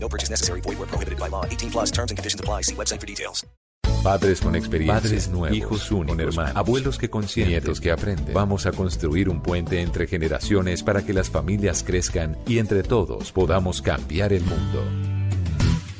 No purchase necessary. Void where prohibited by law. 18 plus terms and conditions apply. See website for details. Padres con experiencia, Padres nuevos, hijos únicos, con hermanos, abuelos que consienten, nietos que aprenden. Vamos a construir un puente entre generaciones para que las familias crezcan y entre todos podamos cambiar el mundo.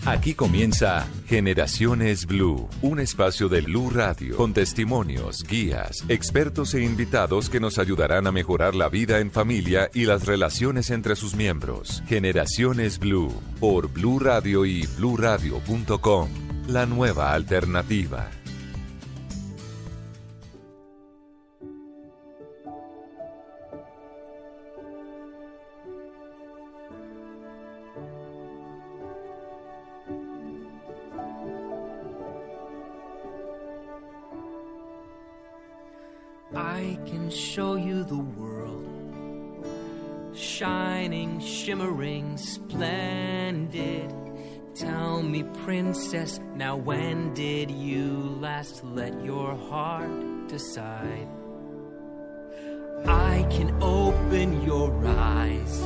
Aquí comienza Generaciones Blue, un espacio de Blue Radio con testimonios, guías, expertos e invitados que nos ayudarán a mejorar la vida en familia y las relaciones entre sus miembros. Generaciones Blue por Blue Radio y bluradio.com, la nueva alternativa. I can show you the world. Shining, shimmering, splendid. Tell me, princess, now when did you last let your heart decide? I can open your eyes,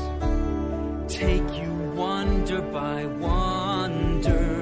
take you wonder by wonder,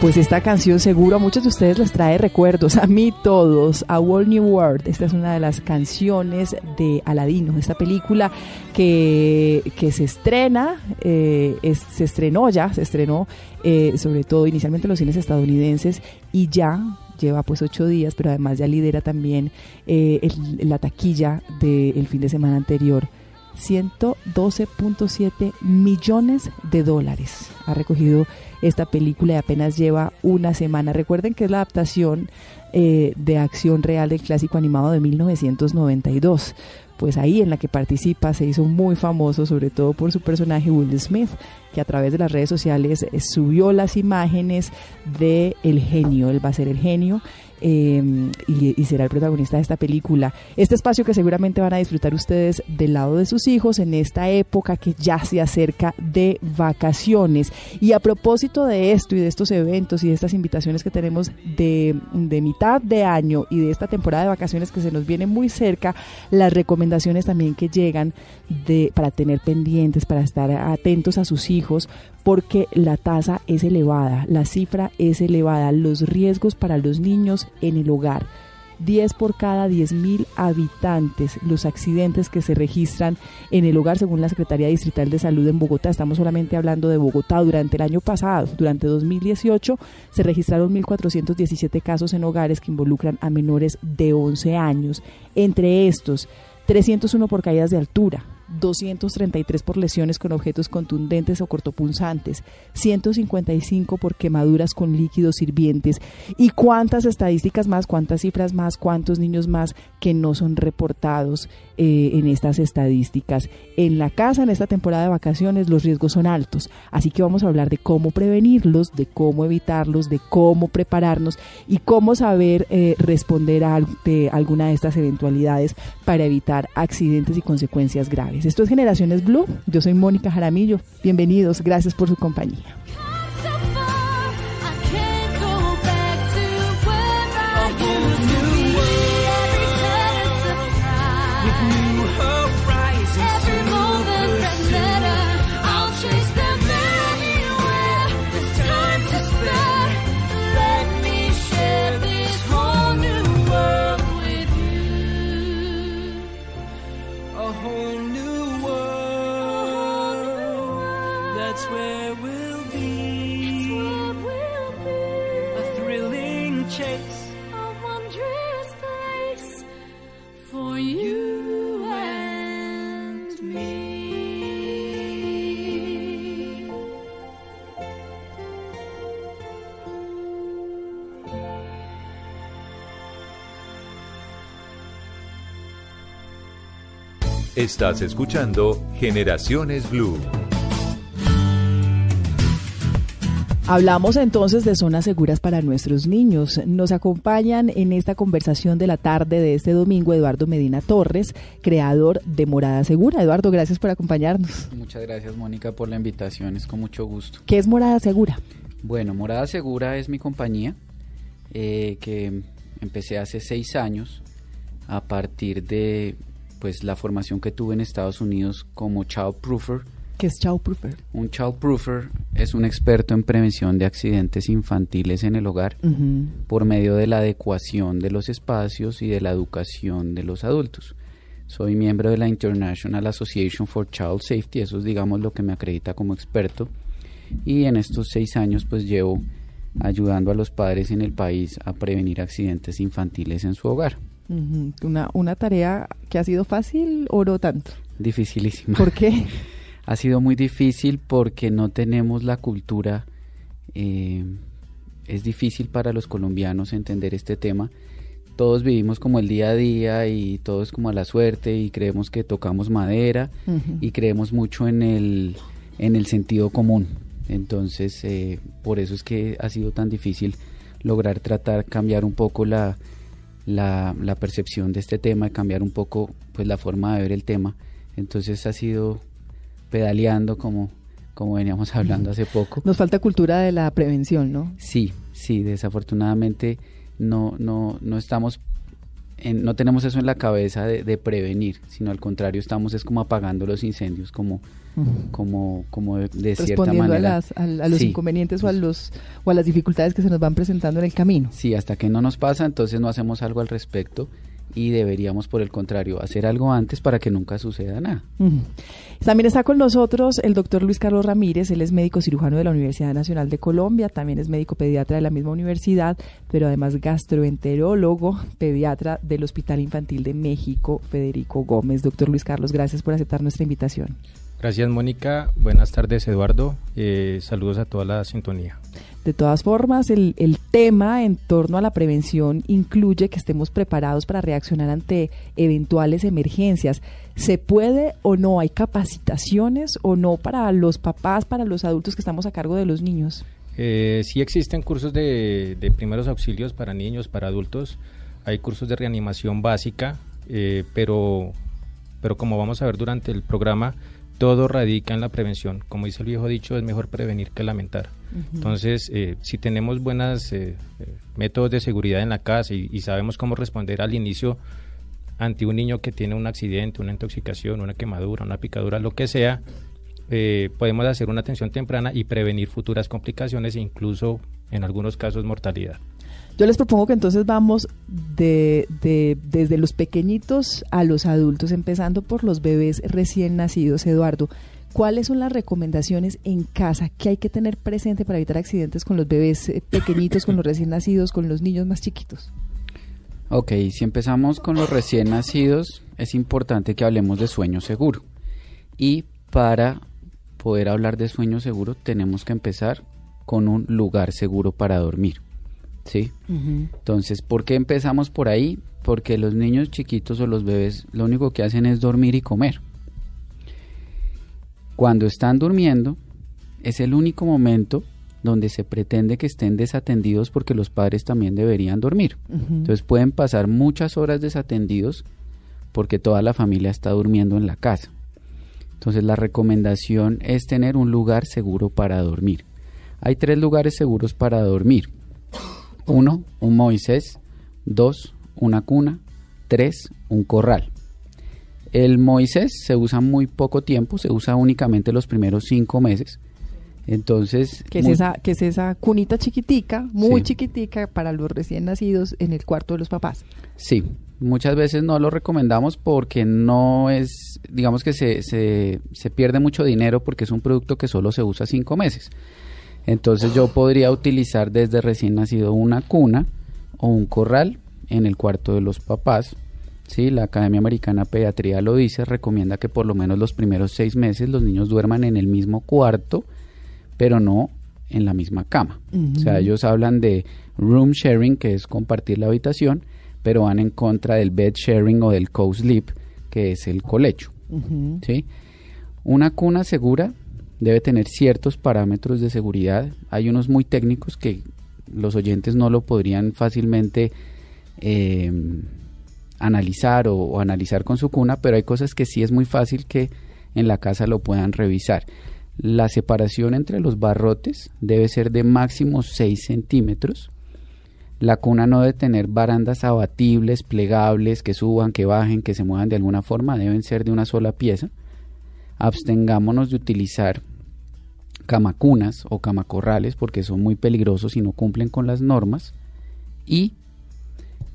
Pues esta canción seguro a muchos de ustedes les trae recuerdos, a mí todos, a Whole New World. Esta es una de las canciones de Aladino, esta película que, que se estrena, eh, se estrenó ya, se estrenó eh, sobre todo inicialmente en los cines estadounidenses y ya lleva pues ocho días, pero además ya lidera también eh, el- la taquilla del fin de semana anterior. 112.7 millones de dólares ha recogido esta película y apenas lleva una semana. Recuerden que es la adaptación eh, de acción real del clásico animado de 1992. Pues ahí en la que participa se hizo muy famoso, sobre todo por su personaje Will Smith, que a través de las redes sociales eh, subió las imágenes de el genio. Él va a ser el genio eh, y, y será el protagonista de esta película. Este espacio que seguramente van a disfrutar ustedes del lado de sus hijos en esta época que ya se acerca de vacaciones. Y a propósito de esto y de estos eventos y de estas invitaciones que tenemos de, de mitad de año y de esta temporada de vacaciones que se nos viene muy cerca, las recomendaciones también que llegan de, para tener pendientes, para estar atentos a sus hijos, porque la tasa es elevada, la cifra es elevada, los riesgos para los niños en el hogar. 10 por cada 10 mil habitantes los accidentes que se registran en el hogar según la Secretaría Distrital de Salud en Bogotá. Estamos solamente hablando de Bogotá. Durante el año pasado, durante 2018, se registraron 1.417 casos en hogares que involucran a menores de 11 años. Entre estos, 301 por caídas de altura, 233 por lesiones con objetos contundentes o cortopunzantes, 155 por quemaduras con líquidos hirvientes. ¿Y cuántas estadísticas más, cuántas cifras más, cuántos niños más que no son reportados eh, en estas estadísticas? En la casa, en esta temporada de vacaciones, los riesgos son altos. Así que vamos a hablar de cómo prevenirlos, de cómo evitarlos, de cómo prepararnos y cómo saber eh, responder a alguna de estas eventualidades para evitar accidentes y consecuencias graves. Esto es Generaciones Blue. Yo soy Mónica Jaramillo. Bienvenidos. Gracias por su compañía. Estás escuchando Generaciones Blue. Hablamos entonces de zonas seguras para nuestros niños. Nos acompañan en esta conversación de la tarde de este domingo Eduardo Medina Torres, creador de Morada Segura. Eduardo, gracias por acompañarnos. Muchas gracias Mónica por la invitación, es con mucho gusto. ¿Qué es Morada Segura? Bueno, Morada Segura es mi compañía eh, que empecé hace seis años a partir de pues la formación que tuve en Estados Unidos como child proofer. ¿Qué es Child Proofer? Un child proofer es un experto en prevención de accidentes infantiles en el hogar Ujú. por medio de la adecuación de los espacios y de la educación de los adultos. Soy miembro de la International Association for Child Safety, eso es digamos lo que me acredita como experto. Y en estos seis años pues llevo ayudando a los padres en el país a prevenir accidentes infantiles en su hogar. Una, una tarea que ha sido fácil o no tanto. Dificilísima. ¿Por qué? Ha sido muy difícil porque no tenemos la cultura. eh, es difícil para los colombianos entender este tema. Todos vivimos como el día a día y todo es como a la suerte y creemos que tocamos madera y creemos mucho en el, en el sentido común. Entonces, eh, por eso es que ha sido tan difícil lograr tratar, cambiar un poco la, la, la percepción de este tema, y cambiar un poco pues la forma de ver el tema. Entonces ha sido pedaleando como, como veníamos hablando hace poco. Nos falta cultura de la prevención, ¿no? Sí, sí, desafortunadamente no, no, no estamos, en- no tenemos eso en la cabeza de, de prevenir, sino al contrario estamos es como apagando los incendios, como, como, como de, de cierta Respondiendo a, manera. las, a, a los Sí. inconvenientes o a, los, o a las dificultades que se nos van presentando en el camino. Sí, hasta que no nos pasa, entonces no hacemos algo al respecto y deberíamos, por el contrario, hacer algo antes para que nunca suceda nada. También está con nosotros el doctor Luis Carlos Ramírez, él es médico cirujano de la Universidad Nacional de Colombia, también es médico pediatra de la misma universidad, pero además gastroenterólogo, pediatra del Hospital Infantil de México, Federico Gómez. Doctor Luis Carlos, gracias por aceptar nuestra invitación. Gracias Mónica, buenas tardes Eduardo, Eh, saludos a toda la sintonía. De todas formas, el, el tema en torno a la prevención incluye que estemos preparados para reaccionar ante eventuales emergencias. ¿Se puede o no? ¿Hay capacitaciones o no para los papás, para los adultos que estamos a cargo de los niños? Eh, sí existen cursos de, de primeros auxilios para niños, para adultos, hay cursos de reanimación básica, eh, pero, pero como vamos a ver durante el programa, todo radica en la prevención. Como dice el viejo dicho, es mejor prevenir que lamentar. Entonces, eh, si tenemos buenos métodos de seguridad en la casa y, y sabemos cómo responder al inicio ante un niño que tiene un accidente, una intoxicación, una quemadura, una picadura, lo que sea, eh, podemos hacer una atención temprana y prevenir futuras complicaciones e incluso en algunos casos mortalidad. Yo les propongo que entonces vamos de, de- desde los pequeñitos a los adultos, empezando por los bebés recién nacidos. Eduardo, ¿cuáles son las recomendaciones en casa que hay que tener presente para evitar accidentes con los bebés eh, pequeñitos, con los recién nacidos, con los niños más chiquitos? Ok, si empezamos con los recién nacidos, es importante que hablemos de sueño seguro. Y para poder hablar de sueño seguro, tenemos que empezar con un lugar seguro para dormir. ¿Sí? Entonces, ¿por qué empezamos por ahí? Porque los niños chiquitos o los bebés lo único que hacen es dormir y comer. Cuando están durmiendo, es el único momento donde se pretende que estén desatendidos porque los padres también deberían dormir. Entonces pueden pasar muchas horas desatendidos porque toda la familia está durmiendo en la casa. Entonces la recomendación es tener un lugar seguro para dormir. Hay tres lugares seguros para dormir. Uno, un Moisés. Dos, una cuna. Tres, un corral. El Moisés se usa muy poco tiempo, se usa únicamente los primeros cinco meses. Entonces, Que es, muy- esa, que es esa cunita chiquitica, muy Sí. chiquitica para los recién nacidos en el cuarto de los papás. Sí, Muchas veces no lo recomendamos porque no es, digamos que se, se, se pierde mucho dinero porque es un producto que solo se usa cinco meses. Entonces yo podría utilizar desde recién nacido una cuna o un corral en el cuarto de los papás. Sí, la Academia Americana de Pediatría lo dice, recomienda que por lo menos los primeros seis meses los niños duerman en el mismo cuarto, pero no en la misma cama. O sea, ellos hablan de room sharing, que es compartir la habitación, pero van en contra del bed sharing o del co-sleep, que es el colecho. Ujú. ¿sí? Una cuna segura debe tener ciertos parámetros de seguridad. Hay unos muy técnicos que los oyentes no lo podrían fácilmente eh, analizar o, o analizar con su cuna, pero hay cosas que sí es muy fácil que en la casa lo puedan revisar. La separación entre los barrotes debe ser de máximo 6 centímetros. La cuna no debe tener barandas abatibles, plegables, que suban, que bajen, que se muevan de alguna forma, deben ser de una sola pieza. Abstengámonos de utilizar camacunas o camacorrales porque son muy peligrosos y no cumplen con las normas. Y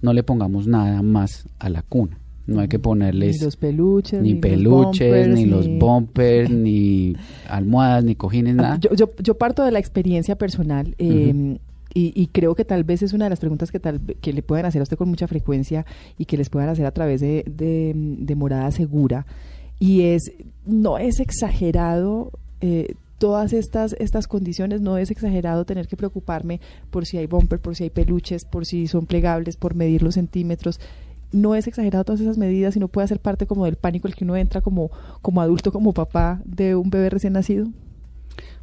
no le pongamos nada más a la cuna. No hay que ponerles Ni los peluches, ni los peluches, bumpers, ni los bumpers, ni almohadas, ni cojines, nada. Yo, yo, yo parto de la experiencia personal eh, y, y creo que tal vez es una de las preguntas que, tal, que le pueden hacer a usted con mucha frecuencia y que les puedan hacer a través de, de, de morada segura. Y es, no es exagerado eh, todas estas, estas condiciones, no es exagerado tener que preocuparme por si hay bumper, por si hay peluches, por si son plegables, por medir los centímetros. No es exagerado todas esas medidas y no puede ser parte como del pánico el que uno entra como, como adulto, como papá de un bebé recién nacido.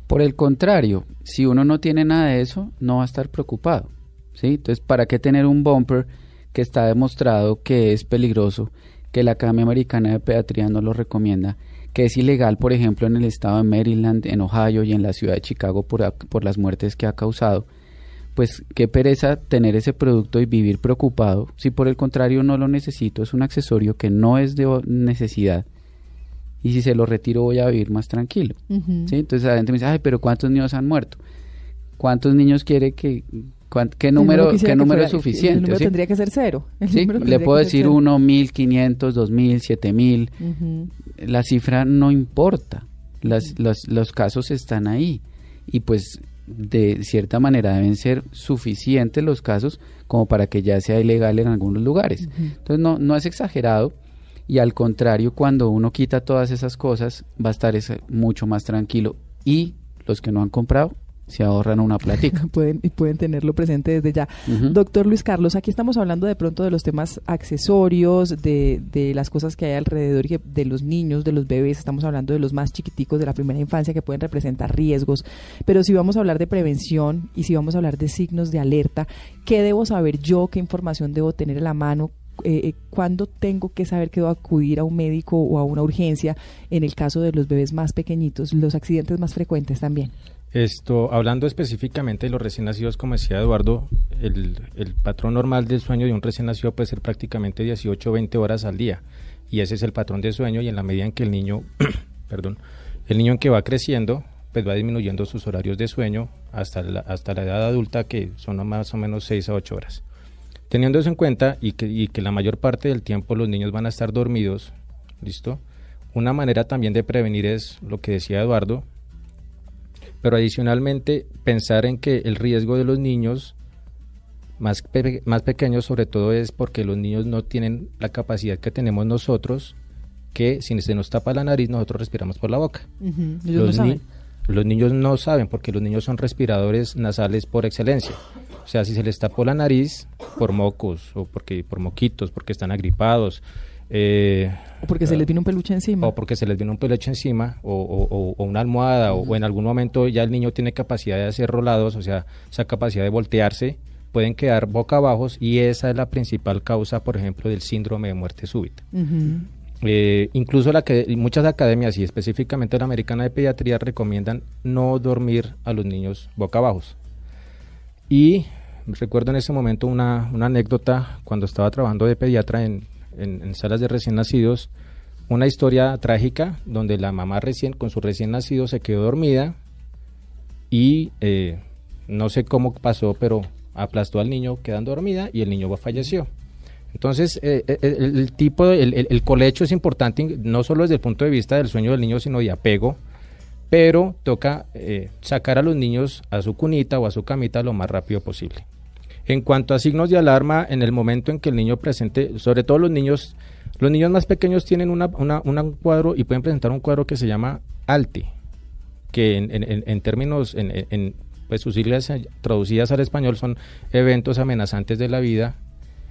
Por el contrario, si uno no tiene nada de eso, no va a estar preocupado. ¿sí? Entonces, ¿para qué tener un bumper que está demostrado que es peligroso, que la Academia Americana de Pediatría no lo recomienda, que es ilegal, por ejemplo, en el estado de Maryland, en Ohio y en la ciudad de Chicago por, por las muertes que ha causado? Pues qué pereza tener ese producto y vivir preocupado, si por el contrario no lo necesito, es un accesorio que no es de necesidad y si se lo retiro voy a vivir más tranquilo. ¿sí? Entonces la gente me dice, ay, pero ¿cuántos niños han muerto? ¿Cuántos niños quiere que, qué número, qué número es suficiente? El número ¿sí? tendría que ser cero. Sí, Le puedo decir uno, mil, quinientos, dos mil, siete mil. La cifra no importa. Las, los, los casos están ahí. Y pues de cierta manera deben ser suficientes los casos como para que ya sea ilegal en algunos lugares. Entonces no, no es exagerado y al contrario, cuando uno quita todas esas cosas va a estar mucho más tranquilo y los que no han comprado se ahorran una platica. pueden, y pueden tenerlo presente desde ya. Doctor Luis Carlos, aquí estamos hablando de pronto de los temas accesorios, de, de las cosas que hay alrededor que- de los niños, de los bebés, estamos hablando de los más chiquiticos de la primera infancia que pueden representar riesgos, pero si vamos a hablar de prevención y si vamos a hablar de signos de alerta, ¿qué debo saber yo? ¿Qué información debo tener a la mano? Eh, eh, ¿Cuándo tengo que saber que debo acudir a un médico o a una urgencia en el caso de los bebés más pequeñitos, los accidentes más frecuentes también? Esto, hablando específicamente de los recién nacidos, como decía Eduardo, el, patrón normal del sueño de un recién nacido puede ser prácticamente 18 o 20 horas al día. Y ese es el patrón de sueño y en la medida en que el niño, perdón, el niño que va creciendo, pues va disminuyendo sus horarios de sueño hasta la, hasta la edad adulta que son más o menos 6 a 8 horas. Teniendo eso en cuenta y que, y que la mayor parte del tiempo los niños van a estar dormidos, ¿listo? Una manera también de prevenir es lo que decía Eduardo, pero adicionalmente pensar en que el riesgo de los niños más, pe- más pequeños sobre todo es porque los niños no tienen la capacidad que tenemos nosotros, que si se nos tapa la nariz nosotros respiramos por la boca. Ujú, ellos no Los, ni- los niños no saben porque los niños son respiradores nasales por excelencia. O sea, si se les tapó la nariz por mocos o porque por moquitos, porque están agripados, eh, O porque se les vino un peluche encima. o porque se les viene un peluche encima o, o- o- una almohada o, o en algún momento ya el niño tiene capacidad de hacer rolados, o sea, esa capacidad de voltearse, pueden quedar boca abajo y esa es la principal causa, por ejemplo, del síndrome de muerte súbita. Ujú. Eh, incluso la que, muchas academias y específicamente la americana de pediatría recomiendan no dormir a los niños boca abajo. Y recuerdo en ese momento una, una anécdota cuando estaba trabajando de pediatra en, en- salas de recién nacidos, una historia trágica donde la mamá recién con su recién nacido se quedó dormida y eh, no sé cómo pasó, pero aplastó al niño quedando dormida y el niño falleció. Entonces, eh, eh, el, tipo, el, colecho es importante no solo desde el punto de vista del sueño del niño, sino de apego, pero toca sacar a los niños a su cunita o a su camita lo más rápido posible. En cuanto a signos de alarma, en el momento en que el niño presente, sobre todo los niños, los niños más pequeños tienen una, un cuadro y pueden presentar un cuadro que se llama ALTE, que en, términos, en, pues sus siglas traducidas al español son eventos amenazantes de la vida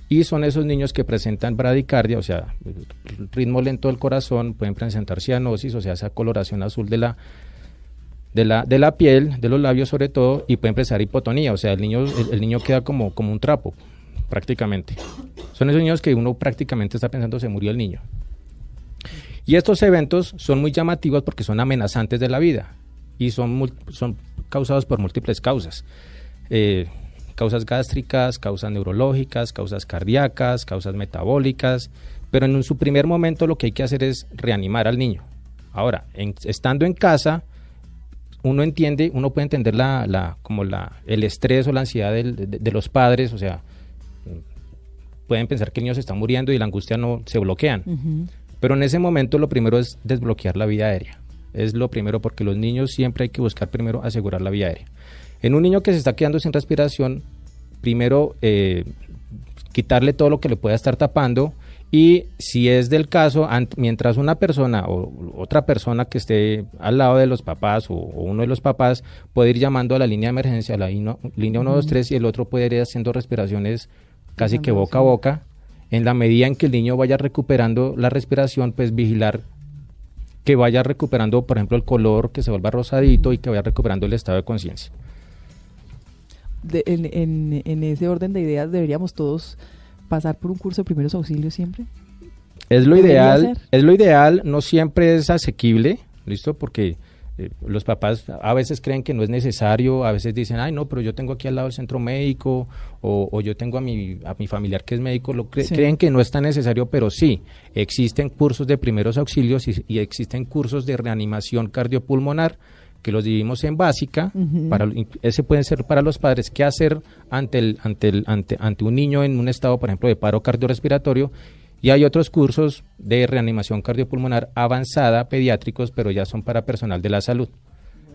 y son esos niños que presentan bradicardia, o sea, ritmo lento del corazón, pueden presentar cianosis, o sea, esa coloración azul de la, de la, de la piel, de los labios sobre todo, y pueden presentar hipotonía, o sea, el niño, el, niño queda como, como un trapo, prácticamente. Son esos niños que uno prácticamente está pensando se murió el niño. Y estos eventos son muy llamativos porque son amenazantes de la vida y son, son causados por múltiples causas. Eh, causas gástricas, causas neurológicas, causas cardíacas, causas metabólicas, pero en su primer momento lo que hay que hacer es reanimar al niño. Ahora, estando en casa, uno entiende, uno puede entender la, la, como la, el estrés o la ansiedad del- de, de los padres, o sea, pueden pensar que el niño se está muriendo y la angustia no se bloquean. Pero en ese momento lo primero es desbloquear la vía aérea. Es lo primero porque los niños siempre hay que buscar primero asegurar la vía aérea. En un niño que se está quedando sin respiración, primero eh, quitarle todo lo que le pueda estar tapando y si es del caso, mientras una persona o otra persona que esté al lado de los papás o, o uno de los papás puede ir llamando a la línea de emergencia, a la ino- línea 123 y el otro puede ir haciendo respiraciones casi que boca a boca. En la medida en que el niño vaya recuperando la respiración, pues vigilar que vaya recuperando, por ejemplo, el color, que se vuelva rosadito y que vaya recuperando el estado de conciencia. De- en, en- en ese orden de ideas, deberíamos todos pasar por un curso de primeros auxilios siempre. Es lo ideal, es lo ideal, no siempre es asequible, ¿listo? Porque eh, los papás a veces creen que no es necesario, a veces dicen, ay, no, pero yo tengo aquí al lado el centro médico, o, o yo tengo a mi, a mi familiar que es médico, lo cre- Sí. creen que no es tan necesario, pero sí, existen cursos de primeros auxilios y, y existen cursos de reanimación cardiopulmonar que los dividimos en básica, para, ese pueden ser para los padres, qué hacer ante, el, ante, el, ante, ante un niño en un estado, por ejemplo, de paro cardiorrespiratorio, y hay otros cursos de reanimación cardiopulmonar avanzada, pediátricos, pero ya son para personal de la salud.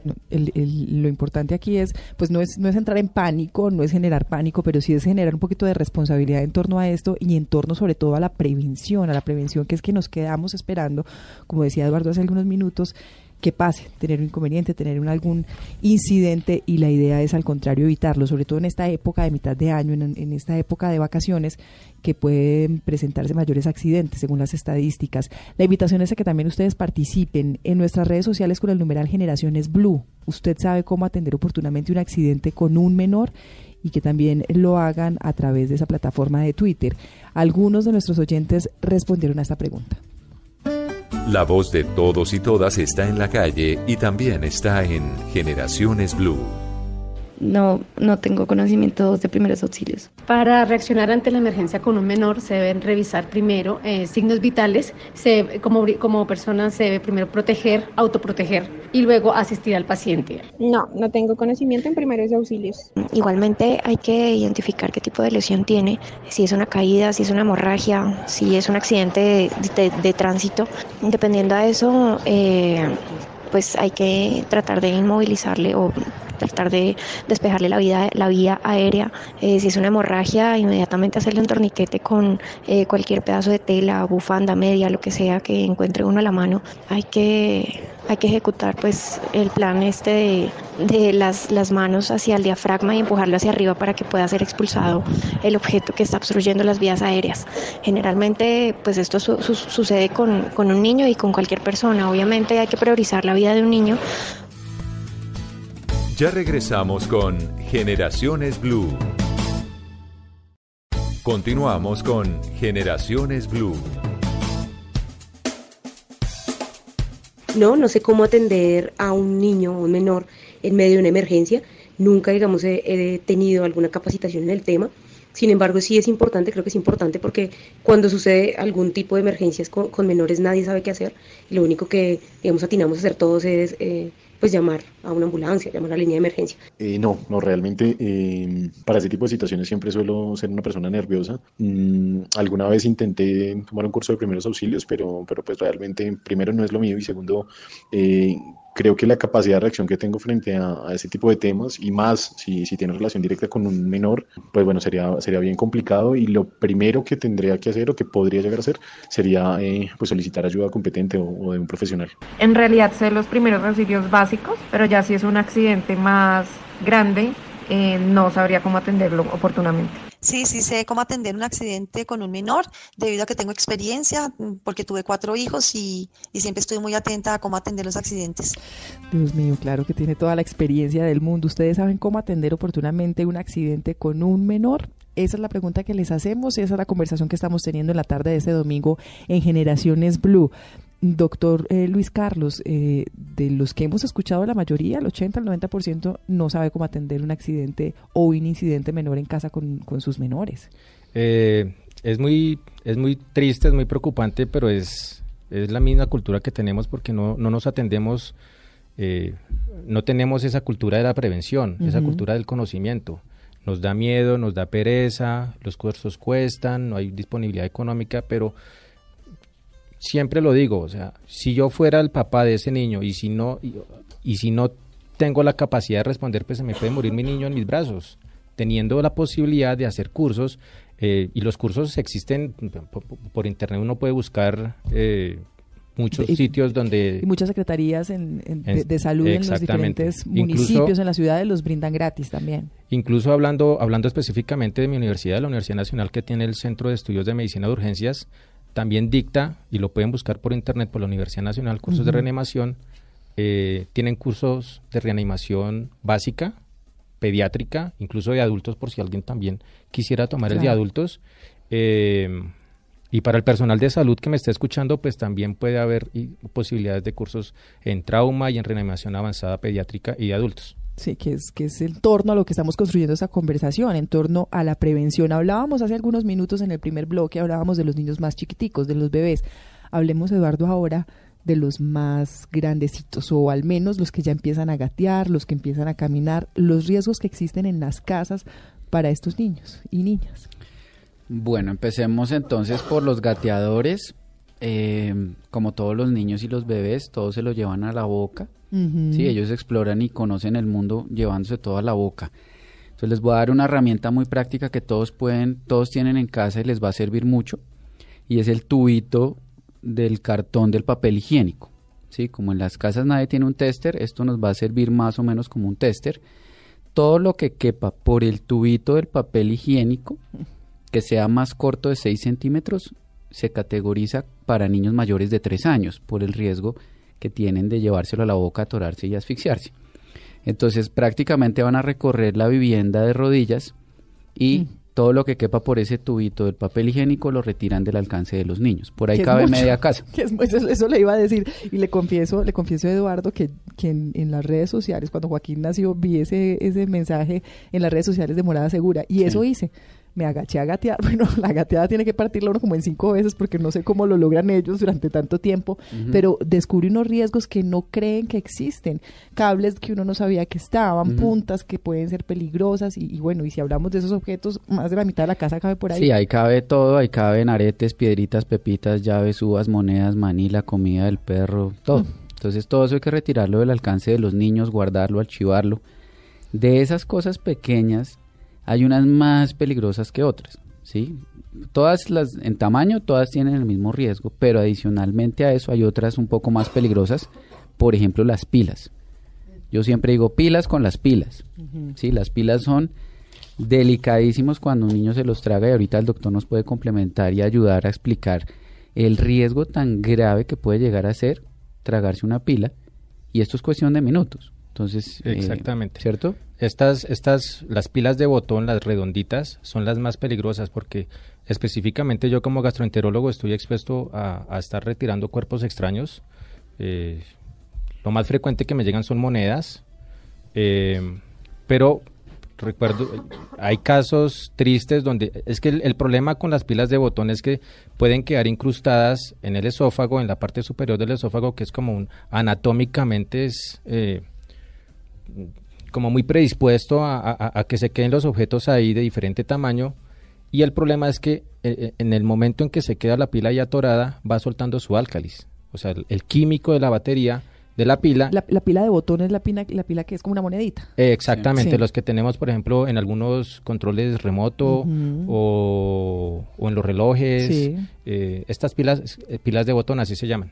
No, el- el- lo importante aquí es, pues no es, no es entrar en pánico, no es generar pánico, pero sí es generar un poquito de responsabilidad en torno a esto y en torno sobre todo a la prevención, a la prevención que es que nos quedamos esperando, como decía Eduardo hace algunos minutos, que pase, tener un inconveniente, tener algún incidente y la idea es al contrario evitarlo, sobre todo en esta época de mitad de año, en esta época de vacaciones, que pueden presentarse mayores accidentes según las estadísticas. La invitación es a que también ustedes participen en nuestras redes sociales con el numeral Generaciones Blue. Usted sabe cómo atender oportunamente un accidente con un menor y que también lo hagan a través de esa plataforma de Twitter. Algunos de nuestros oyentes respondieron a esta pregunta. La voz de todos y todas está en la calle y también está en Generaciones Blue. No, no tengo conocimientos de primeros auxilios. Para reaccionar ante la emergencia con un menor se deben revisar primero eh, signos vitales, se, como, persona se debe primero proteger, autoproteger y luego asistir al paciente. No, no tengo conocimiento en primeros auxilios. Igualmente hay que identificar qué tipo de lesión tiene, si es una caída, si es una hemorragia, si es un accidente de, de- de tránsito. Dependiendo de eso, eh, pues hay que tratar de inmovilizarle o tratar de despejarle la, vida, la vía aérea. Eh, si es una hemorragia, inmediatamente hacerle un torniquete con eh, cualquier pedazo de tela, bufanda, media, lo que sea que encuentre uno a la mano. Hay que, hay que ejecutar pues el plan este de, de las, las manos hacia el diafragma y empujarlo hacia arriba para que pueda ser expulsado el objeto que está obstruyendo las vías aéreas. Generalmente pues esto su- su- sucede con, con un niño y con cualquier persona. Obviamente hay que priorizar la vida de un niño Ya regresamos con Generaciones Blue. Continuamos con Generaciones Blue. No, no sé cómo atender a un niño un menor en medio de una emergencia. Nunca, digamos, he, he tenido alguna capacitación en el tema. Sin embargo, sí es importante, creo que es importante porque cuando sucede algún tipo de emergencias con, con menores nadie sabe qué hacer y lo único que, digamos, atinamos a hacer todos es, eh, pues, llamar a una ambulancia, llamar a la línea de emergencia. Eh, no, no, realmente eh, para ese tipo de situaciones siempre suelo ser una persona nerviosa. Mm, alguna vez intenté tomar un curso de primeros auxilios, pero, pero pues realmente primero no es lo mío y segundo eh, creo que la capacidad de reacción que tengo frente a, a ese tipo de temas y más si, si tiene relación directa con un menor, pues bueno, sería, sería bien complicado y lo primero que tendría que hacer o que podría llegar a hacer sería eh, pues solicitar ayuda competente o, o de un profesional. En realidad sé los primeros auxilios básicos, pero ya si es un accidente más grande, eh, no sabría cómo atenderlo oportunamente. Sí, sí sé cómo atender un accidente con un menor, debido a que tengo experiencia, mm, porque tuve cuatro hijos y, y siempre estoy muy atenta a cómo atender los accidentes. Dios mío, claro que tiene toda la experiencia del mundo. ¿Ustedes saben cómo atender oportunamente un accidente con un menor? Esa es la pregunta que les hacemos y esa es la conversación que estamos teniendo en la tarde de este domingo en Generaciones Blue. Doctor eh, Luis Carlos, eh, de los que hemos escuchado, la mayoría, el 80 al 90%, no sabe cómo atender un accidente o un incidente menor en casa con, con sus menores. Eh, es muy es muy triste, es muy preocupante, pero es, es la misma cultura que tenemos porque no, no nos atendemos, eh, no tenemos esa cultura de la prevención, esa cultura del conocimiento. Nos da miedo, nos da pereza, los cursos cuestan, no hay disponibilidad económica, pero siempre lo digo, o sea, si yo fuera el papá de ese niño y si no y, y si no tengo la capacidad de responder, pues se me puede morir mi niño en mis brazos, teniendo la posibilidad de hacer cursos eh, y los cursos existen por, por internet, uno puede buscar eh, muchos Y- sitios donde Y muchas secretarías en- en- de, salud en los diferentes Incluso- municipios, en las ciudades, los brindan gratis también. Incluso hablando, hablando específicamente de mi universidad, la Universidad Nacional que tiene el Centro de Estudios de Medicina de Urgencias, también dicta, y lo pueden buscar por internet por la Universidad Nacional, cursos de reanimación. eh, tienen cursos de reanimación básica, pediátrica, incluso de adultos, por si alguien también quisiera tomar el de adultos. Eh, y para el personal de salud que me está escuchando, pues también puede haber posibilidades de cursos en trauma y en reanimación avanzada pediátrica y de adultos. Sí, que es, que es en torno a lo que estamos construyendo esta conversación, en torno a la prevención. Hablábamos hace algunos minutos en el primer bloque, hablábamos de los niños más chiquiticos, de los bebés. Hablemos, Eduardo, ahora de los más grandecitos, o al menos los que ya empiezan a gatear, los que empiezan a caminar, los riesgos que existen en las casas para estos niños y niñas. Bueno, empecemos entonces por los gateadores. Eh, como todos los niños y los bebés, todos se lo llevan a la boca. Sí, ellos exploran y conocen el mundo llevándose todo a la boca. Entonces les voy a dar una herramienta muy práctica que todos pueden, todos tienen en casa y les va a servir mucho. Y es el tubito del cartón del papel higiénico. Sí, como en las casas nadie tiene un tester, esto nos va a servir más o menos como un tester. Todo lo que quepa por el tubito del papel higiénico, que sea más corto de 6 centímetros, se categoriza para niños mayores de 3 años por el riesgo que tienen de llevárselo a la boca, atorarse y asfixiarse. Entonces prácticamente van a recorrer la vivienda de rodillas y Mm. todo lo que quepa por ese tubito del papel higiénico lo retiran del alcance de los niños. Por ahí cabe mucho, media casa. es eso, eso le iba a decir y le confieso, le confieso a Eduardo que, que en, en las redes sociales, cuando Joaquín nació, vi ese, ese mensaje en las redes sociales de Morada Segura y eso hice. Me agaché a gatear. Bueno, la gateada tiene que partirla uno como en cinco veces porque no sé cómo lo logran ellos durante tanto tiempo, pero descubrí unos riesgos que no creen que existen. Cables que uno no sabía que estaban, puntas que pueden ser peligrosas y, y bueno, y si hablamos de esos objetos, más de la mitad de la casa cabe por ahí. Sí, ahí cabe todo, ahí caben aretes, piedritas, pepitas, llaves, uvas, monedas, manila, comida del perro, todo. Mm. Entonces todo eso hay que retirarlo del alcance de los niños, guardarlo, archivarlo. De esas cosas pequeñas hay unas más peligrosas que otras, ¿sí? Todas las, en tamaño, todas tienen el mismo riesgo, pero adicionalmente a eso hay otras un poco más peligrosas, por ejemplo las pilas. Yo siempre digo pilas con las pilas. ¿sí? Las pilas son delicadísimos cuando un niño se los traga y ahorita el doctor nos puede complementar y ayudar a explicar el riesgo tan grave que puede llegar a ser tragarse una pila y esto es cuestión de minutos. Entonces, eh, Exactamente. ¿cierto? Estas, estas, las pilas de botón, las redonditas, son las más peligrosas porque específicamente yo como gastroenterólogo estoy expuesto a, estar retirando cuerpos extraños. Eh, lo más frecuente que me llegan son monedas, eh, pero recuerdo, hay casos tristes donde es que el, el problema con las pilas de botón es que pueden quedar incrustadas en el esófago, en la parte superior del esófago, que es como un anatómicamente es eh, como muy predispuesto a, a- a que se queden los objetos ahí de diferente tamaño. Y el problema es que eh, en el momento en que se queda la pila ya atorada, va soltando su álcalis. O sea, el, el químico de la batería de la pila. La, la pila de botones, la pila, la pila que es como una monedita. eh, exactamente, Sí. los que tenemos, por ejemplo, en algunos controles remoto o, o en los relojes. Sí. eh, estas pilas, eh, pilas de botón, así se llaman.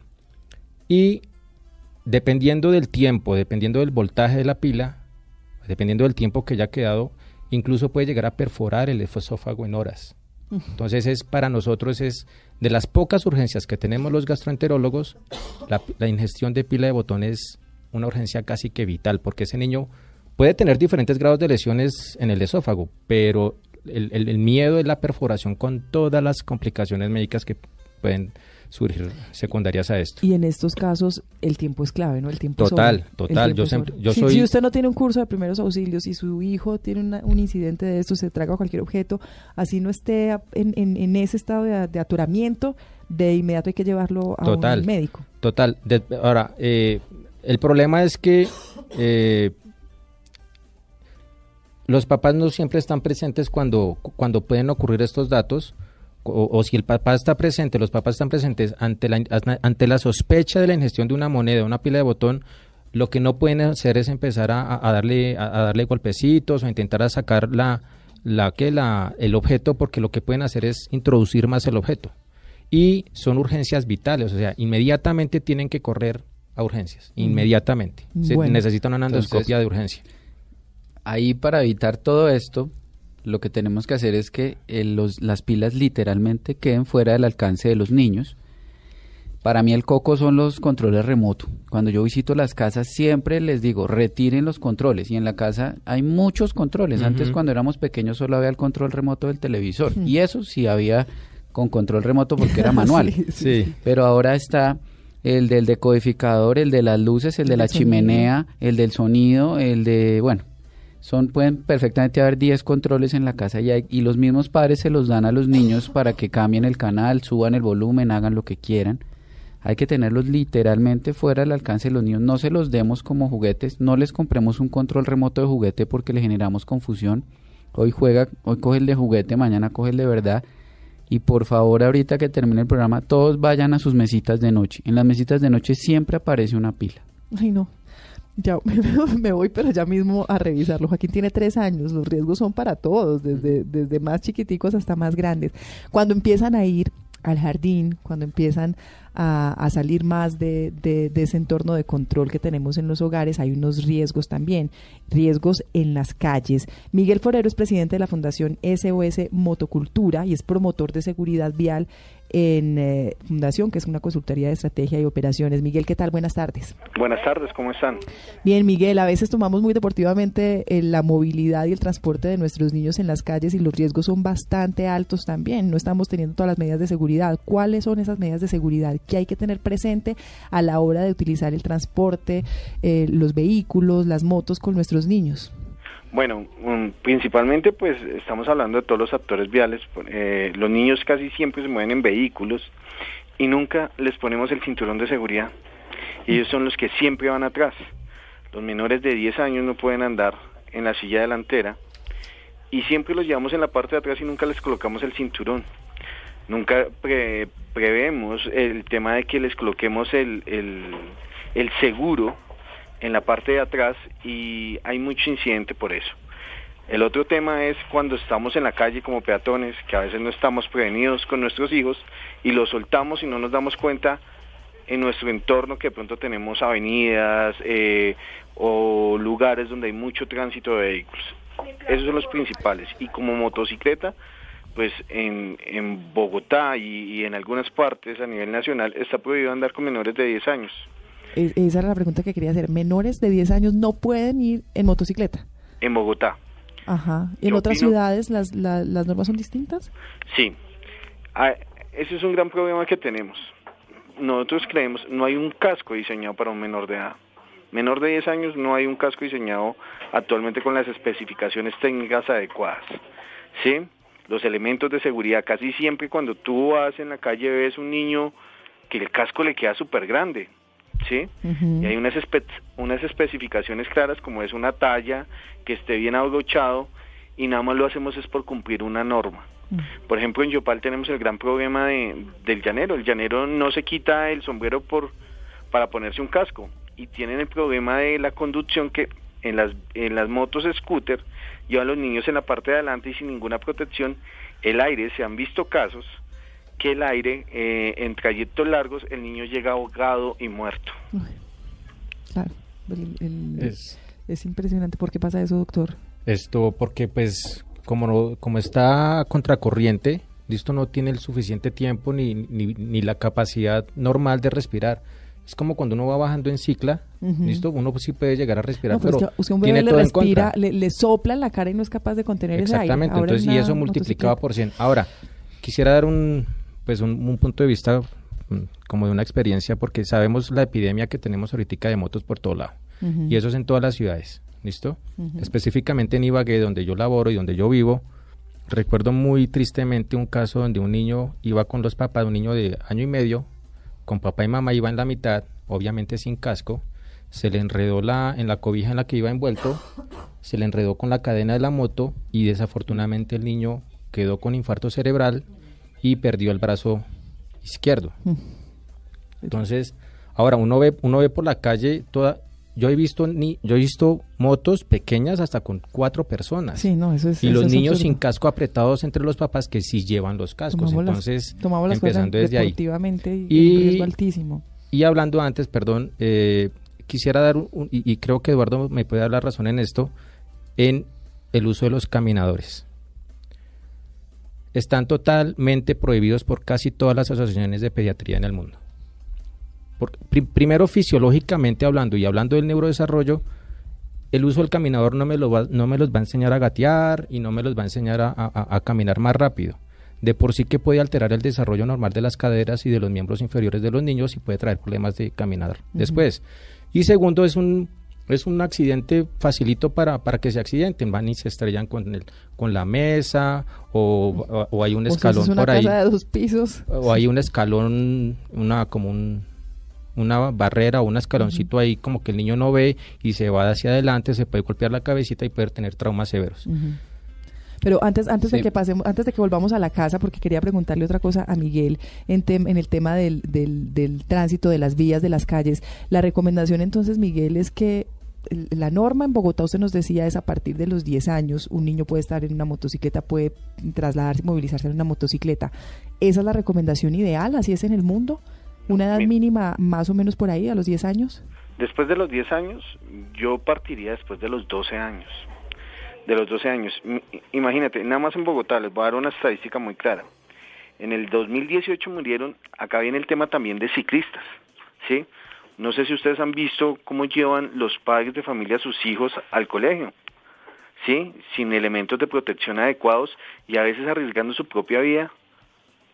Y dependiendo del tiempo, dependiendo del voltaje de la pila, dependiendo del tiempo que haya quedado, incluso puede llegar a perforar el esófago en horas. Entonces es para nosotros es de las pocas urgencias que tenemos los gastroenterólogos, la, la ingestión de pila de botón es una urgencia casi que vital, porque ese niño puede tener diferentes grados de lesiones en el esófago, pero el, el- el miedo es la perforación con todas las complicaciones médicas que pueden surgir secundarias a esto. Y en estos casos el tiempo es clave, ¿no? El tiempo Total, total. tiempo Yo siempre- yo si, soy- si usted no tiene un curso de primeros auxilios y su hijo tiene una- un incidente de esto, se traga cualquier objeto, así no esté en, en- en ese estado de, de atoramiento, de inmediato hay que llevarlo a Total. un médico. Total. De- ahora, eh, el problema es que eh, los papás no siempre están presentes cuando, cuando pueden ocurrir estos datos. O, o si el papá está presente, los papás están presentes ante la, ante la sospecha de la ingestión de una moneda, una pila de botón, lo que no pueden hacer es empezar a, darle, a, darle golpecitos o intentar a sacar la, la, que la, el objeto, porque lo que pueden hacer es introducir más el objeto y son urgencias vitales, o sea, inmediatamente tienen que correr a urgencias, Mm. inmediatamente. Se necesitan una endoscopia Entonces- de urgencia. Ahí para evitar todo esto, lo que tenemos que hacer es que eh, los- las pilas literalmente queden fuera del alcance de los niños. Para mí el coco son los controles remotos. Cuando yo visito las casas siempre les digo, retiren los controles. Y en la casa hay muchos controles. Antes cuando éramos pequeños solo había el control remoto del televisor. Y eso sí había con control remoto porque era manual. Sí, sí. Pero ahora está el del decodificador, el de las luces, el de El la chimenea, el del sonido, el de, bueno, son pueden perfectamente haber 10 controles en la casa y, hay- y los mismos padres se los dan a los niños para que cambien el canal, suban el volumen, hagan lo que quieran. Hay que tenerlos literalmente fuera del alcance de los niños. No se los demos como juguetes, no les compremos un control remoto de juguete porque le generamos confusión. Hoy juega, hoy coge el de juguete, mañana coge el de verdad. Y por favor, ahorita que termine el programa, todos vayan a sus mesitas de noche. En las mesitas de noche siempre aparece una pila. Ay, no. Ya me voy, pero ya mismo a revisarlo. Joaquín tiene tres años. Los riesgos son para todos, desde, desde más chiquiticos hasta más grandes. Cuando empiezan a ir al jardín, cuando empiezan a, a salir más de, de- de ese entorno de control que tenemos en los hogares, hay unos riesgos también, riesgos en las calles. Miguel Forero es presidente de la Fundación SOS Motocultura y es promotor de seguridad vial en eh, Fundación, que es una consultoría de estrategia y operaciones. Miguel, ¿qué tal? Buenas tardes. Buenas tardes, ¿cómo están? Bien, Miguel, a veces tomamos muy deportivamente eh, la movilidad y el transporte de nuestros niños en las calles y los riesgos son bastante altos también. No estamos teniendo todas las medidas de seguridad. ¿Cuáles son esas medidas de seguridad que hay que tener presente a la hora de utilizar el transporte, eh, los vehículos, las motos con nuestros niños? Bueno, um, principalmente pues estamos hablando de todos los actores viales. Eh, los niños casi siempre se mueven en vehículos y nunca les ponemos el cinturón de seguridad. Ellos son los que siempre van atrás. Los menores de 10 años no pueden andar en la silla delantera y siempre los llevamos en la parte de atrás y nunca les colocamos el cinturón. Nunca pre- prevemos el tema de que les coloquemos el, el, el seguro en la parte de atrás y hay mucho incidente por eso. El otro tema es cuando estamos en la calle como peatones, que a veces no estamos prevenidos con nuestros hijos y los soltamos y no nos damos cuenta en nuestro entorno que de pronto tenemos avenidas eh, o lugares donde hay mucho tránsito de vehículos. Esos son los principales. Y como motocicleta, pues en, en Bogotá y, en algunas partes a nivel nacional está prohibido andar con menores de 10 años. E- esa era la pregunta que quería hacer. Menores de 10 años no pueden ir en motocicleta. En Bogotá. Ajá. ¿Y en Yo otras opino- ciudades las, la- las normas son distintas? Sí, Ah, ese es un gran problema que tenemos. Nosotros creemos, no hay un casco diseñado para un menor de edad. Menor de 10 años no hay un casco diseñado actualmente con las especificaciones técnicas adecuadas. ¿Sí? Los elementos de seguridad, casi siempre cuando tú vas en la calle ves un niño que el casco le queda súper grande, ¿sí? Y hay unas, espe- unas especificaciones claras como es una talla, que esté bien abrochado y nada más lo hacemos es por cumplir una norma. Por ejemplo, en Yopal tenemos el gran problema de, del llanero. El llanero no se quita el sombrero por para ponerse un casco y tienen el problema de la conducción que en las en las motos scooter llevan los niños en la parte de adelante y sin ninguna protección el aire se han visto casos que el aire eh, en trayectos largos el niño llega ahogado y muerto. Claro. el- el- Es- es impresionante. ¿Por qué pasa eso, doctor? Esto porque pues como no, como está contracorriente, listo no tiene el suficiente tiempo ni, ni, ni la capacidad normal de respirar. Es como cuando uno va bajando en cicla, listo, uno sí puede llegar a respirar, No, pero que usted a un tiene bebé le todo en respira, contra. le, le sopla en la cara y no es capaz de contener ese aire. Exactamente, entonces en y eso multiplicado por 100. Ahora, quisiera dar un pues un, un punto de vista mm, como de una experiencia porque sabemos la epidemia que tenemos ahorita de motos por todo lado. Y eso es en todas las ciudades, ¿listo? Específicamente en Ibagué, donde yo laboro y donde yo vivo, recuerdo muy tristemente un caso donde un niño iba con los papás, un niño de año y medio, con papá y mamá iba en la mitad, obviamente sin casco, se le enredó la, en la cobija en la que iba envuelto, se le enredó con la cadena de la moto y desafortunadamente el niño quedó con infarto cerebral y perdió el brazo izquierdo. Mm. Entonces, ahora uno ve, uno ve por la calle toda, yo he visto ni, yo he visto motos pequeñas hasta con cuatro personas. Sí, no, eso es- y eso los es niños absurdo. sin casco apretados entre los papás que sí llevan los cascos. Tomamos Entonces, tomamos las empezando desde ahí. y, Y- un riesgo altísimo. Y hablando antes, perdón, eh, quisiera dar, un, un- y, y creo que Eduardo me puede dar la razón en esto, en el uso de los caminadores. Están totalmente prohibidos por casi todas las asociaciones de pediatría en el mundo. Por- primero, fisiológicamente hablando y hablando del neurodesarrollo, el uso del caminador no me, lo va, no me los va a enseñar a gatear y no me los va a enseñar a, a- a caminar más rápido. De por sí que puede alterar el desarrollo normal de las caderas y de los miembros inferiores de los niños y puede traer problemas de caminar después. Y segundo, es un, es un accidente facilito para, para que se accidenten, van y se estrellan con, el, con la mesa o, o- o hay un O sea, escalón eso es una por ahí casa de dos pisos. o hay un escalón, una como un, una barrera o un escaloncito ahí como que el niño no ve y se va hacia adelante, se puede golpear la cabecita y puede tener traumas severos. Pero antes, antes de que pasemos, antes de que volvamos a la casa, porque quería preguntarle otra cosa a Miguel en, tem- en el tema del, del, del tránsito, de las vías, de las calles. La recomendación entonces, Miguel, es que la norma en Bogotá, usted nos decía, es a partir de los 10 años, un niño puede estar en una motocicleta, puede trasladarse, movilizarse en una motocicleta. ¿Esa es la recomendación ideal? ¿Así es en el mundo? ¿Una edad mínima más o menos por ahí, a los 10 años? Después de los 10 años, yo partiría después de los 12 años. De los 12 años. Imagínate, nada más en Bogotá, les voy a dar una estadística muy clara. En el 2018 murieron, acá viene el tema también de ciclistas, ¿sí? No sé si ustedes han visto cómo llevan los padres de familia a sus hijos al colegio, ¿sí? Sin elementos de protección adecuados y a veces arriesgando su propia vida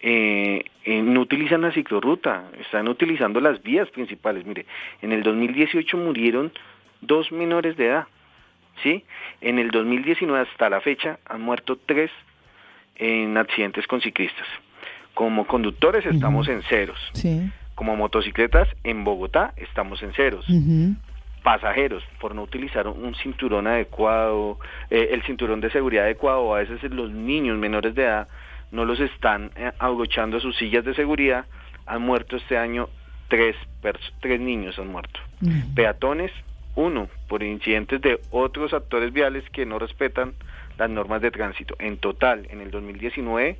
eh, eh, no utilizan la ciclorruta, están utilizando las vías principales. Mire, en el 2018 murieron dos menores de edad, ¿sí? En el 2019 hasta la fecha han muerto tres en accidentes con ciclistas. Como conductores estamos en ceros. Sí. Como motocicletas en Bogotá estamos en ceros. Pasajeros, por no utilizar un, cinturón adecuado, eh, el cinturón de seguridad adecuado, a veces los niños menores de edad no los están eh, abrochando a sus sillas de seguridad. Han muerto este año tres, tres niños han muerto. Peatones, uno, por incidentes de otros actores viales que no respetan las normas de tránsito. En total, en el 2019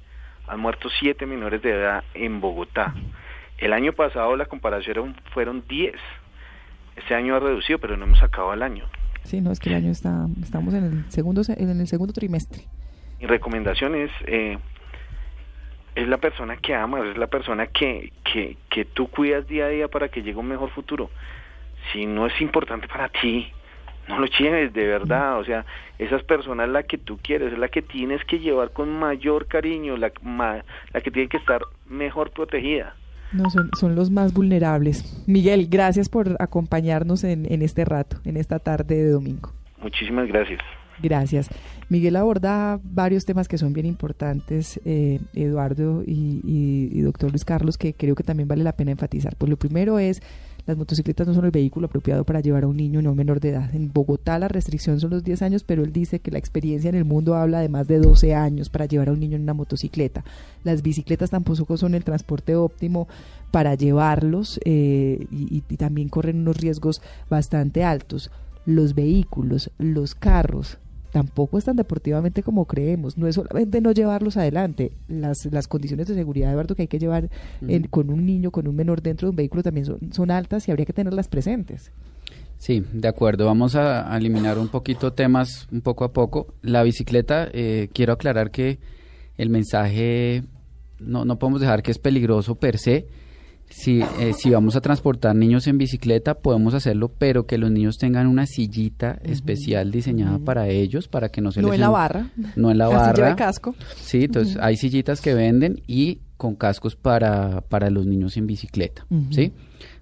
han muerto siete menores de edad en Bogotá. El año pasado la comparación fueron 10. Este año ha reducido, pero no hemos acabado el año. Sí, no, es que el año está, estamos en el segundo, se- en el segundo trimestre. Mi recomendación es, eh, es la persona que amas, es la persona que, que, que tú cuidas día a día para que llegue un mejor futuro. Si no es importante para ti, no lo lleves de verdad. O sea, esas personas la que tú quieres, es la que tienes que llevar con mayor cariño, la, ma- la que tiene que estar mejor protegida. No, son, son los más vulnerables. Miguel, gracias por acompañarnos en, en este rato, en esta tarde de domingo. Muchísimas gracias. Gracias. Miguel aborda varios temas que son bien importantes, eh, Eduardo y, y- y doctor Luis Carlos, que creo que también vale la pena enfatizar. Pues lo primero es las motocicletas no son el vehículo apropiado para llevar a un niño no menor de edad. En Bogotá la restricción son los 10 años, pero él dice que la experiencia en el mundo habla de más de 12 años para llevar a un niño en una motocicleta. Las bicicletas tampoco son el transporte óptimo para llevarlos eh, y, también corren unos riesgos bastante altos. Los vehículos, los carros, tampoco es tan deportivamente como creemos. No es solamente no llevarlos adelante. Las, las condiciones de seguridad, Eduardo, que hay que llevar con un niño, con un menor dentro de un vehículo también son, son altas y habría que tenerlas presentes. Sí, de acuerdo. Vamos a, a eliminar un poquito temas un poco a poco. La bicicleta, eh, quiero aclarar que el mensaje no, no podemos dejar que es peligroso per se. Si, eh, si vamos a transportar niños en bicicleta, podemos hacerlo, pero que los niños tengan una sillita especial diseñada para ellos, para que no se No les en la barra. No en la barra. de casco. Sí, entonces hay sillitas que venden y con cascos para, para los niños en bicicleta. ¿sí?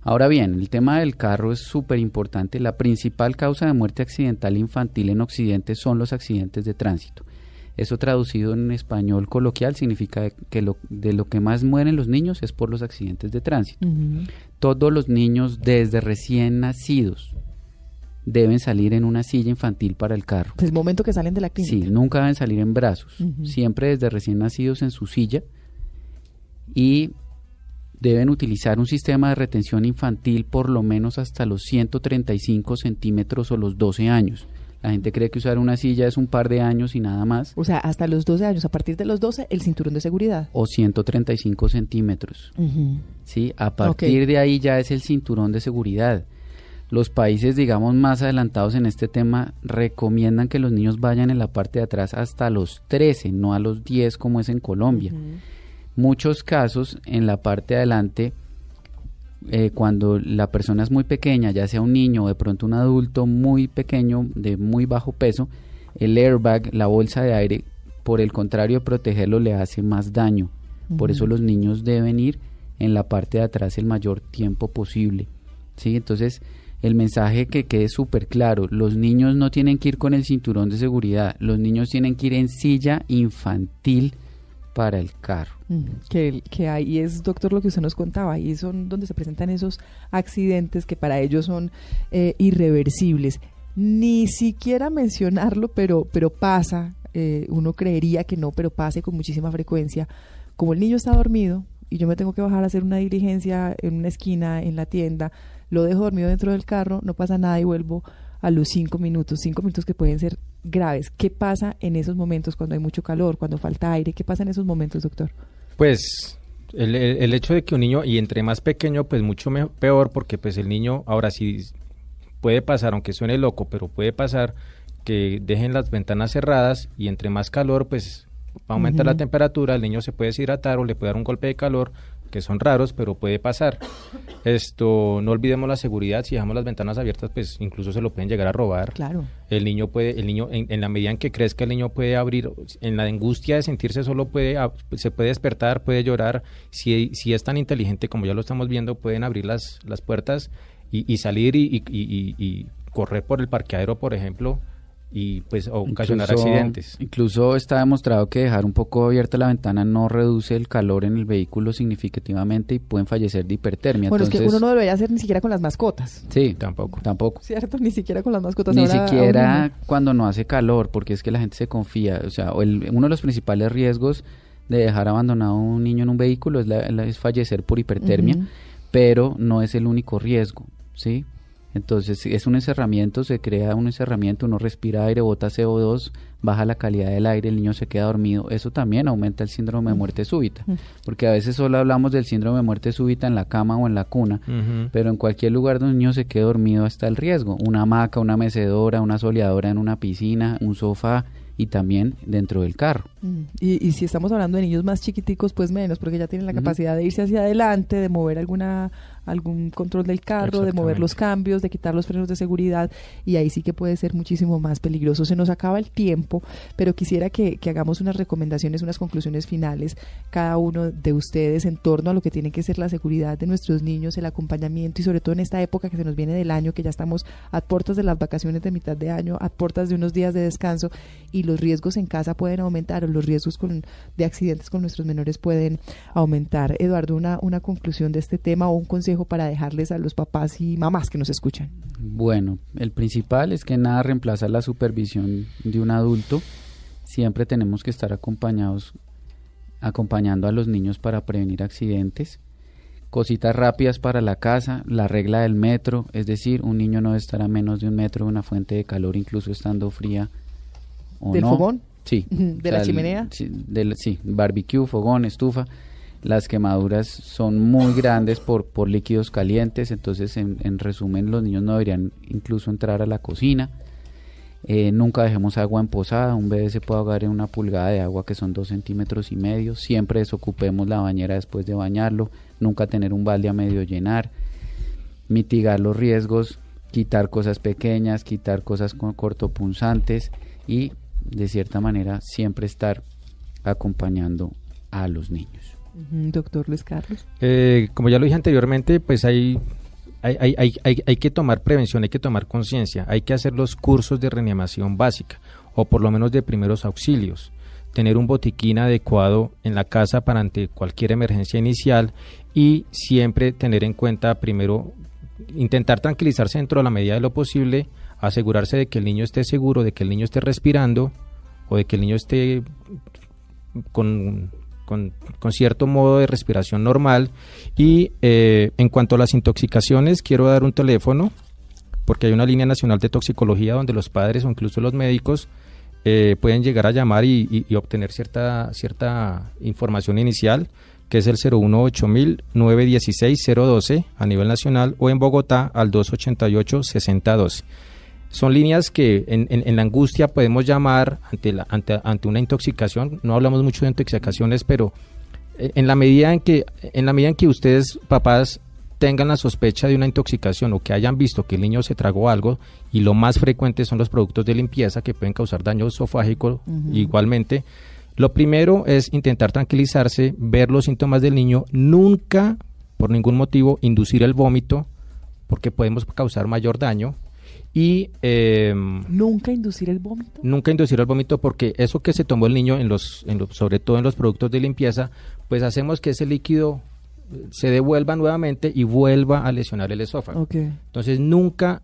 Ahora bien, el tema del carro es súper importante. La principal causa de muerte accidental infantil en Occidente son los accidentes de tránsito. Eso traducido en español coloquial significa que lo, de lo que más mueren los niños es por los accidentes de tránsito. Todos los niños desde recién nacidos deben salir en una silla infantil para el carro. Desde el momento que salen de la clínica. Sí, nunca deben salir en brazos, siempre desde recién nacidos en su silla y deben utilizar un sistema de retención infantil por lo menos hasta los 135 centímetros o los 12 años. La gente cree que usar una silla es un par de años y nada más, O sea, hasta los 12 años, a partir de los 12, el cinturón de seguridad. o 135 centímetros. Ujú. ¿sí? A partir de ahí ya es el cinturón de seguridad. Los países, digamos, más adelantados en este tema recomiendan que los niños vayan en la parte de atrás hasta los 13, no a los 10 como es en Colombia. Muchos casos en la parte de adelante, eh, cuando la persona es muy pequeña, ya sea un niño o de pronto un adulto muy pequeño, de muy bajo peso, el airbag, la bolsa de aire, por el contrario protegerlo, le hace más daño. Por eso los niños deben ir en la parte de atrás el mayor tiempo posible. ¿sí? Entonces, el mensaje que quede súper claro, los niños no tienen que ir con el cinturón de seguridad, los niños tienen que ir en silla infantil para el carro. Mm, Que, que ahí es, doctor, lo que usted nos contaba, ahí son donde se presentan esos accidentes que para ellos son eh, irreversibles. Ni siquiera mencionarlo, pero, pero pasa, eh, uno creería que no, pero pasa con muchísima frecuencia. Como el niño está dormido y yo me tengo que bajar a hacer una diligencia en una esquina, en la tienda, lo dejo dormido dentro del carro, no pasa nada y vuelvo a los cinco minutos, cinco minutos que pueden ser graves. ¿Qué pasa en esos momentos cuando hay mucho calor, cuando falta aire? ¿Qué pasa en esos momentos, doctor? Pues el, el- el hecho de que un niño, y entre más pequeño, pues mucho peor, porque pues el niño, ahora sí puede pasar, aunque suene loco, pero puede pasar que dejen las ventanas cerradas y entre más calor, pues va a aumentar la temperatura, el niño se puede deshidratar o le puede dar un golpe de calor, que son raros, pero puede pasar. Esto, no olvidemos la seguridad, si dejamos las ventanas abiertas, pues incluso se lo pueden llegar a robar. Claro. El niño puede, el niño, en, en la medida en que crezca, el niño puede abrir, en la angustia de sentirse solo puede, se puede despertar, puede llorar. Si, si es tan inteligente como ya lo estamos viendo, pueden abrir las, las puertas y, y salir y- y correr por el parqueadero, por ejemplo, y pues ocasionar Incluso- accidentes. Incluso está demostrado que dejar un poco abierta la ventana no reduce el calor en el vehículo significativamente y pueden fallecer de hipertermia. Bueno, es que Entonces, uno no debería hacer ni siquiera con las mascotas, Sí, tampoco. Tampoco. ¿cierto? Ni siquiera con las mascotas. Ni Ahora, siquiera aún cuando no hace calor, porque es que la gente se confía. O sea, el- uno de los principales riesgos de dejar abandonado a un niño en un vehículo es, la- la- es fallecer por hipertermia, pero no es el único riesgo, ¿sí? Entonces, si es un encerramiento, se crea un encerramiento, uno respira aire, bota CO2, baja la calidad del aire, el niño se queda dormido. Eso también aumenta el síndrome de muerte súbita, porque a veces solo hablamos del síndrome de muerte súbita en la cama o en la cuna, pero en cualquier lugar donde un niño se quede dormido está el riesgo. Una hamaca, una mecedora, una soleadora en una piscina, un sofá y también dentro del carro. Y, y si estamos hablando de niños más chiquiticos, pues menos, porque ya tienen la capacidad de irse hacia adelante, de mover alguna algún control del carro, de mover los cambios, de quitar los frenos de seguridad, y ahí sí que puede ser muchísimo más peligroso. Se nos acaba el tiempo. pero quisiera que, que hagamos unas recomendaciones, unas conclusiones finales, cada uno de ustedes en torno a lo que tiene que ser la seguridad de nuestros niños, el acompañamiento y sobre todo en esta época que se nos viene del año, que ya estamos a puertas de las vacaciones de mitad de año, a puertas de unos días de descanso y los riesgos en casa pueden aumentar o los riesgos con, de accidentes con nuestros menores pueden aumentar. Eduardo, una, una conclusión de este tema o un consejo para dejarles a los papás y mamás que nos escuchan. Bueno, el principal es que nada reemplaza la supervisión de un adulto. Siempre tenemos que estar acompañados, acompañando a los niños para prevenir accidentes. Cositas rápidas para la casa, la regla del metro, es decir, un niño no debe estar a menos de un metro de una fuente de calor, incluso estando fría o ¿Del no. fogón? Sí. ¿De la el- chimenea? Sí, del, sí, barbecue, fogón, estufa. Las quemaduras son muy grandes por, por líquidos calientes, entonces en, en resumen los niños no deberían incluso entrar a la cocina. Eh, nunca dejemos agua en posada, un bebé se puede ahogar en una pulgada de agua que son dos centímetros y medio. Siempre desocupemos la bañera después de bañarlo, nunca tener un balde a medio llenar, mitigar los riesgos, quitar cosas pequeñas, quitar cosas con cortopunzantes y de cierta manera siempre estar acompañando a los niños. Doctor Luis Carlos. Eh, como ya lo dije anteriormente, pues hay, hay, hay, hay, hay- hay que tomar prevención, hay que tomar conciencia, hay que hacer los cursos de reanimación básica o por lo menos de primeros auxilios, tener un botiquín adecuado en la casa para ante cualquier emergencia inicial y siempre tener en cuenta primero intentar tranquilizarse dentro de la medida de lo posible, asegurarse de que el niño esté seguro, de que el niño esté respirando o de que el niño esté con, con- con cierto modo de respiración normal. Y eh, en cuanto a las intoxicaciones, quiero dar un teléfono, porque hay una línea nacional de toxicología donde los padres o incluso los médicos eh, pueden llegar a llamar y, y- obtener cierta, cierta información inicial, que es el 018-916-012 a nivel nacional o en Bogotá al 288-6012. Son líneas que en, en- en la angustia podemos llamar ante, la, ante, ante una intoxicación. No hablamos mucho de intoxicaciones, pero eh, en la medida en que en la medida en que ustedes papás tengan la sospecha de una intoxicación o que hayan visto que el niño se tragó algo y lo más frecuente son los productos de limpieza que pueden causar daño esofágico igualmente lo primero es intentar tranquilizarse ver los síntomas del niño nunca por ningún motivo inducir el vómito porque podemos causar mayor daño y em, Nunca inducir el vómito. nunca inducir el vómito porque eso que se tomó el niño en los, en los- sobre todo en los productos de limpieza, pues hacemos que ese líquido eh, se devuelva nuevamente y vuelva a lesionar el esófago. Entonces nunca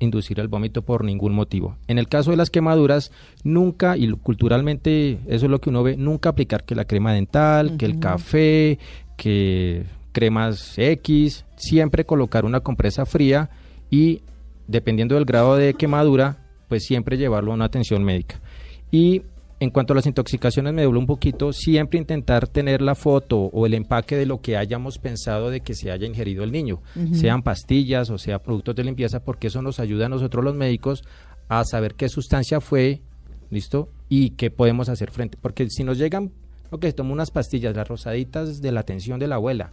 inducir el vómito por ningún motivo. En el caso de las quemaduras, nunca, y culturalmente eso es lo que uno ve, nunca aplicar que la crema dental, que el café, que cremas X, siempre colocar una compresa fría y dependiendo del grado de quemadura, pues siempre llevarlo a una atención médica. Y en cuanto a las intoxicaciones, me dobló un poquito, siempre intentar tener la foto o el empaque de lo que hayamos pensado de que se haya ingerido el niño, sean pastillas o sea productos de limpieza, porque eso nos ayuda a nosotros los médicos a saber qué sustancia fue, ¿listo? Y qué podemos hacer frente. Porque si nos llegan, ok, tomo unas pastillas, las rosaditas de la atención de la abuela,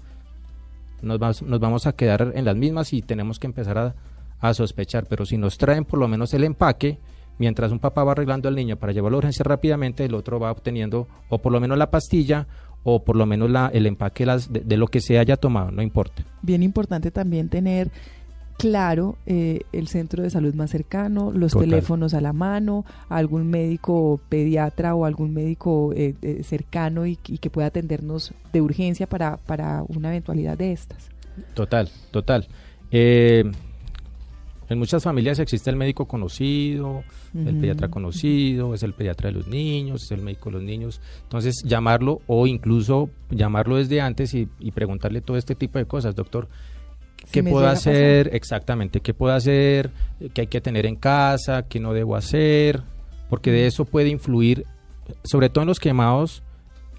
nos vamos a quedar en las mismas y tenemos que empezar a, a sospechar. Pero si nos traen por lo menos el empaque, mientras un papá va arreglando al niño para llevarlo a urgencia rápidamente, el otro va obteniendo o por lo menos la pastilla o por lo menos la, el empaque las- de, de lo que se haya tomado, no importa. Bien importante también tener claro eh, el centro de salud más cercano, los Total. teléfonos a la mano, algún médico pediatra o algún médico eh, eh, cercano y, y que pueda atendernos de urgencia para, para una eventualidad de estas. Total, total. Eh, en muchas familias existe el médico conocido, el pediatra conocido, es el pediatra de los niños, es el médico de los niños. Entonces, llamarlo o incluso llamarlo desde antes y, y preguntarle todo este tipo de cosas, doctor. ¿Qué puedo hacer? Exactamente, ¿qué puedo hacer? ¿Qué hay que tener en casa? ¿Qué no debo hacer? Porque de eso puede influir, sobre todo en los quemados,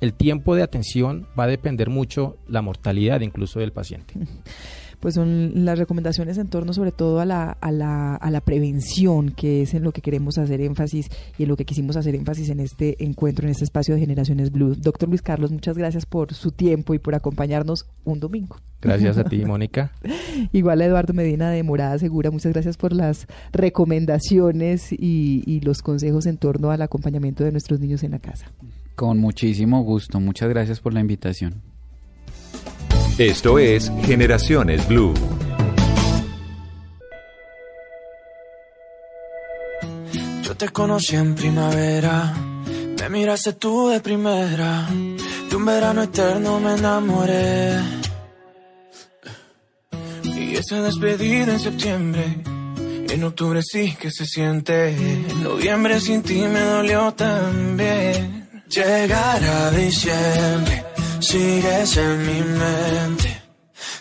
el tiempo de atención va a depender mucho la mortalidad incluso del paciente. pues son las recomendaciones en torno sobre todo a la, a la, a la prevención, que es en lo que queremos hacer énfasis y en lo que quisimos hacer énfasis en este encuentro, en este espacio de Generaciones Blue. Doctor Luis Carlos, muchas gracias por su tiempo y por acompañarnos un domingo. Gracias a ti, Mónica. Igual a Eduardo Medina de Morada Segura, muchas gracias por las recomendaciones y, y los consejos en torno al acompañamiento de nuestros niños en la casa. Con muchísimo gusto. Muchas gracias por la invitación. Esto es Generaciones Blue. Yo te conocí en primavera, me miraste tú de primera, de un verano eterno me enamoré. Y esa despedida en septiembre, en octubre sí que se siente, en noviembre sin ti me dolió también. Llegar a diciembre, sigues en mi mente.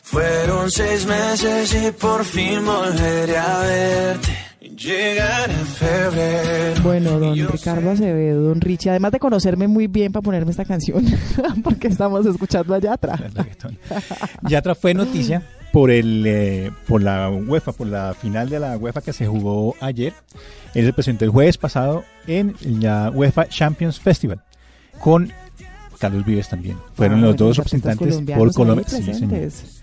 Fueron seis meses y por fin volveré a verte. Llegar a febrero. Bueno, don Ricardo Acevedo, don Richie, además de conocerme muy bien para ponerme esta canción, porque estamos escuchando a Yatra. Yatra fue noticia por el eh, por la UEFA, por la final de la UEFA que se jugó ayer. Él se presentó el jueves pasado en la UEFA Champions Festival con Carlos Vives también. Fueron Ah, los bueno, dos representantes por Colombia. Sí, señor. presentes.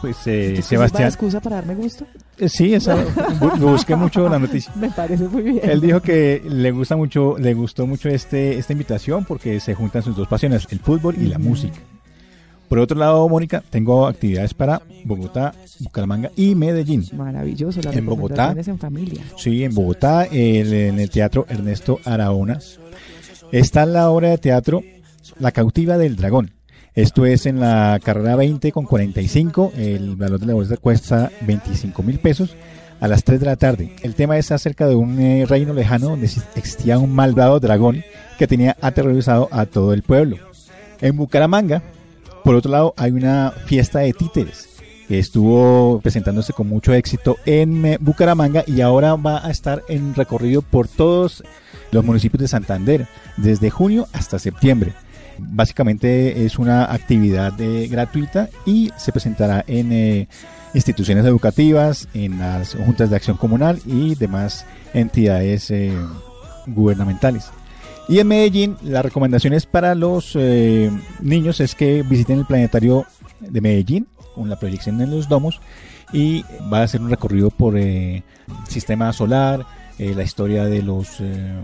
Pues eh, ¿Esto sirva de Sebastián. excusa para darme gusto? Eh, Sí, esa, bu- busqué mucho la noticia. Me parece muy bien. Él dijo que le gusta mucho, le gustó mucho este, esta invitación porque se juntan sus dos pasiones, el fútbol y la música. Por otro lado, Mónica, tengo actividades para Bogotá, Bucaramanga y Medellín. Maravilloso, las En Bogotá, recomendaciones en familia. sí, en Bogotá, el- en el Teatro Ernesto Araona, está la obra de teatro La cautiva del dragón. Esto es en la carrera 20 con 45. El valor de la boleta cuesta 25 mil pesos a las 3 de la tarde. El tema es acerca de un eh, reino lejano donde existía un malvado dragón que tenía aterrorizado a todo el pueblo. En Bucaramanga, por otro lado, hay una fiesta de títeres que estuvo presentándose con mucho éxito en eh, Bucaramanga y ahora va a estar en recorrido por todos los municipios de Santander desde junio hasta septiembre. Básicamente es una actividad eh, gratuita y se presentará en eh, instituciones educativas, en las juntas de acción comunal y demás entidades eh, gubernamentales. Y en Medellín, las recomendaciones para los niños es que visiten el planetario de Medellín con la proyección en los domos y va a hacer un recorrido por eh, sistema solar, eh, la historia de los eh,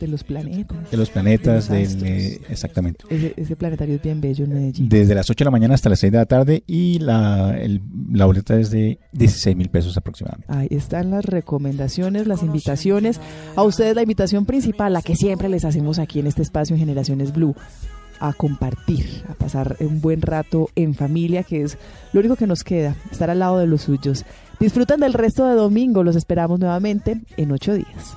De los planetas. de los planetas, De los del, eh, exactamente. Ese, ese planetario es bien bello en Medellín. Desde las 8 de la mañana hasta las 6 de la tarde y la, el- la boleta es de 16 mil pesos aproximadamente. Ahí están las recomendaciones, las invitaciones. A ustedes la invitación principal, la que siempre les hacemos aquí en este espacio en Generaciones Blue, a compartir, a pasar un buen rato en familia, que es lo único que nos queda, estar al lado de los suyos. Disfrutan del resto de domingo, los esperamos nuevamente en ocho días.